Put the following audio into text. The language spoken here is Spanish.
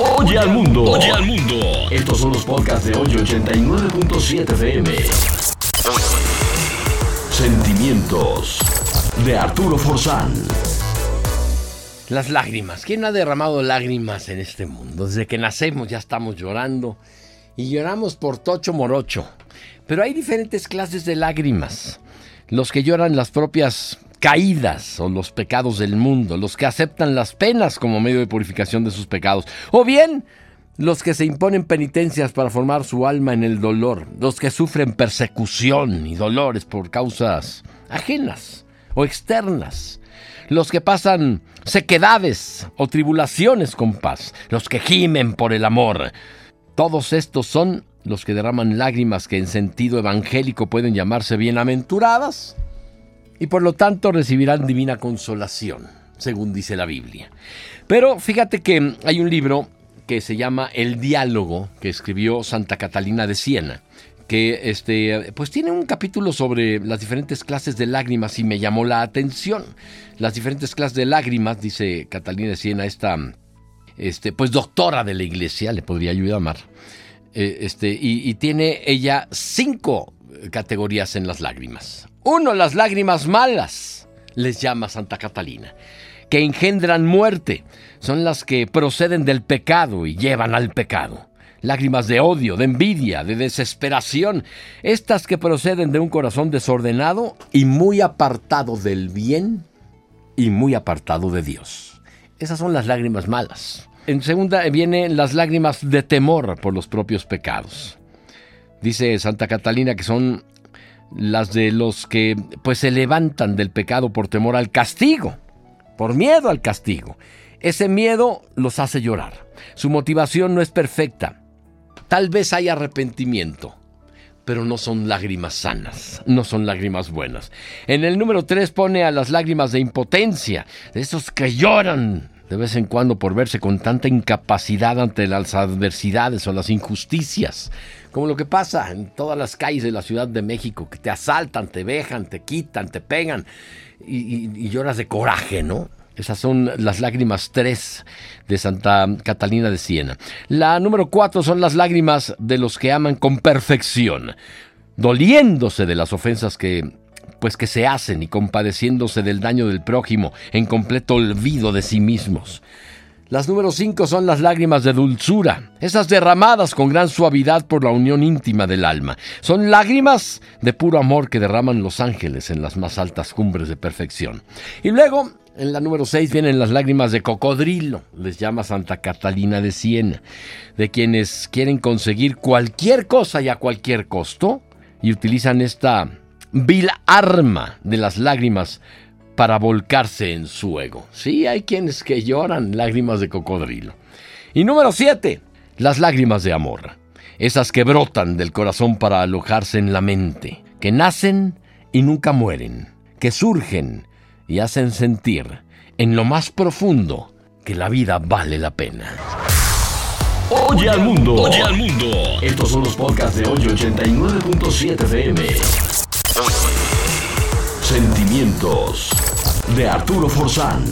Oye al mundo. Oye al mundo. Estos son los podcasts de hoy 89.7 FM. Sentimientos de Arturo Forzán. Las lágrimas. ¿Quién ha derramado lágrimas en este mundo? Desde que nacemos ya estamos llorando y lloramos por tocho morocho. Pero hay diferentes clases de lágrimas. Los que lloran las propias caídas o los pecados del mundo, los que aceptan las penas como medio de purificación de sus pecados, o bien los que se imponen penitencias para formar su alma en el dolor, los que sufren persecución y dolores por causas ajenas o externas, los que pasan sequedades o tribulaciones con paz, los que gimen por el amor. Todos estos son los que derraman lágrimas que en sentido evangélico pueden llamarse bienaventuradas y por lo tanto recibirán divina consolación, según dice la Biblia. Pero fíjate que hay un libro que se llama El diálogo que escribió Santa Catalina de Siena que este, pues tiene un capítulo sobre las diferentes clases de lágrimas y me llamó la atención. Las diferentes clases de lágrimas, dice Catalina de Siena, esta, este, pues doctora de la iglesia, le podría yo llamar, eh, este, y tiene ella cinco categorías en las lágrimas. Uno, las lágrimas malas, les llama Santa Catalina, que engendran muerte, son las que proceden del pecado y llevan al pecado lágrimas de odio, de envidia, de desesperación, estas que proceden de un corazón desordenado y muy apartado del bien y muy apartado de Dios. Esas son las lágrimas malas. En segunda vienen las lágrimas de temor por los propios pecados. Dice Santa Catalina que son las de los que pues se levantan del pecado por temor al castigo, por miedo al castigo. Ese miedo los hace llorar. Su motivación no es perfecta. Tal vez hay arrepentimiento, pero no son lágrimas sanas, no son lágrimas buenas. En el número 3 pone a las lágrimas de impotencia, de esos que lloran de vez en cuando por verse con tanta incapacidad ante las adversidades o las injusticias, como lo que pasa en todas las calles de la Ciudad de México, que te asaltan, te vejan, te quitan, te pegan y, lloras de coraje, ¿no? Esas son las lágrimas 3 de Santa Catalina de Siena. La número 4 son las lágrimas de los que aman con perfección, doliéndose de las ofensas que pues que se hacen y compadeciéndose del daño del prójimo en completo olvido de sí mismos. Las número 5 son las lágrimas de dulzura, esas derramadas con gran suavidad por la unión íntima del alma. Son lágrimas de puro amor que derraman los ángeles en las más altas cumbres de perfección. Y luego en la número 6 vienen las lágrimas de cocodrilo, les llama Santa Catalina de Siena, de quienes quieren conseguir cualquier cosa y a cualquier costo y utilizan esta vil arma de las lágrimas para volcarse en su ego. Sí, hay quienes que lloran lágrimas de cocodrilo. Y número 7, las lágrimas de amor, esas que brotan del corazón para alojarse en la mente, que nacen y nunca mueren, que surgen y hacen sentir en lo más profundo que la vida vale la pena. Oye al mundo. Oye al mundo. Estos son los podcasts de hoy 89.7 FM. Sentimientos de Arturo Forzán.